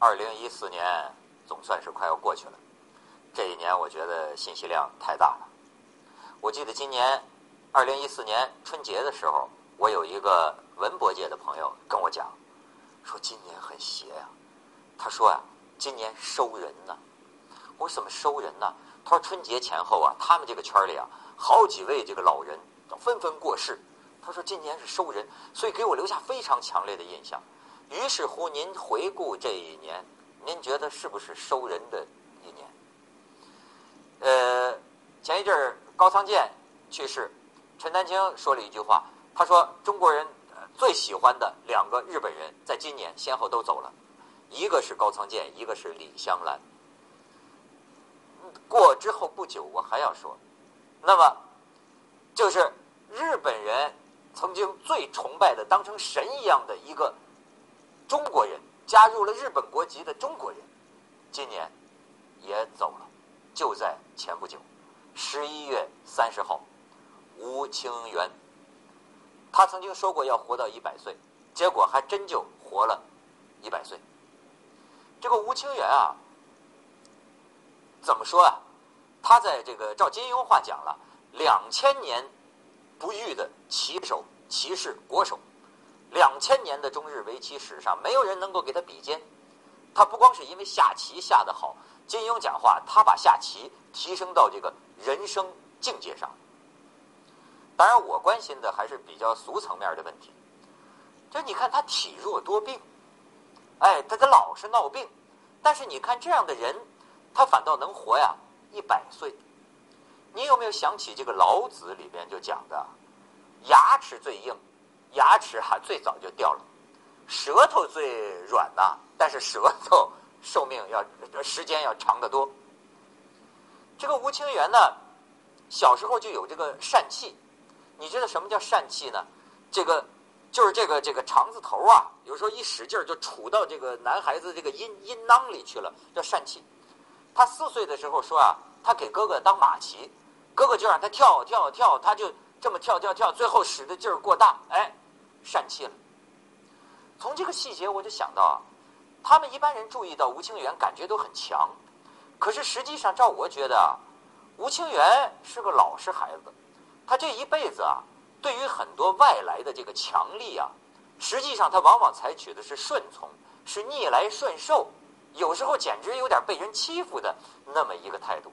二零一四年总算是快要过去了，这一年我觉得信息量太大了。我记得今年二零一四年春节的时候，我有一个文博界的朋友跟我讲，说今年很邪呀。他说呀，今年收人呢。我说怎么收人呢？他说春节前后啊，他们这个圈里啊，好几位这个老人都纷纷过世。他说今年是收人，所以给我留下非常强烈的印象。于是乎，您回顾这一年，您觉得是不是收人的一年？呃，前一阵儿高仓健去世，陈丹青说了一句话，他说中国人最喜欢的两个日本人，在今年先后都走了，一个是高仓健，一个是李香兰。过之后不久，我还要说，那么就是日本人曾经最崇拜的、当成神一样的一个。中国人加入了日本国籍的中国人，今年也走了，就在前不久，十一月三十号，吴清源。他曾经说过要活到一百岁，结果还真就活了一百岁。这个吴清源啊，怎么说啊？他在这个照金庸话讲了，两千年不遇的棋手、棋士、国手。两千年的中日围棋史上，没有人能够给他比肩。他不光是因为下棋下得好，金庸讲话，他把下棋提升到这个人生境界上。当然，我关心的还是比较俗层面的问题。就你看他体弱多病，哎，他他老是闹病，但是你看这样的人，他反倒能活呀一百岁。你有没有想起这个老子里边就讲的，牙齿最硬？牙齿哈最早就掉了，舌头最软呐，但是舌头寿命要时间要长得多。这个吴清源呢，小时候就有这个疝气，你知道什么叫疝气呢？这个就是这个这个肠子头啊，有时候一使劲儿就杵到这个男孩子这个阴阴囊里去了，叫疝气。他四岁的时候说啊，他给哥哥当马骑，哥哥就让他跳跳跳，他就。这么跳跳跳，最后使的劲儿过大，哎，疝气了。从这个细节我就想到啊，他们一般人注意到吴清源，感觉都很强，可是实际上照我觉得啊，吴清源是个老实孩子，他这一辈子啊，对于很多外来的这个强力啊，实际上他往往采取的是顺从，是逆来顺受，有时候简直有点被人欺负的那么一个态度。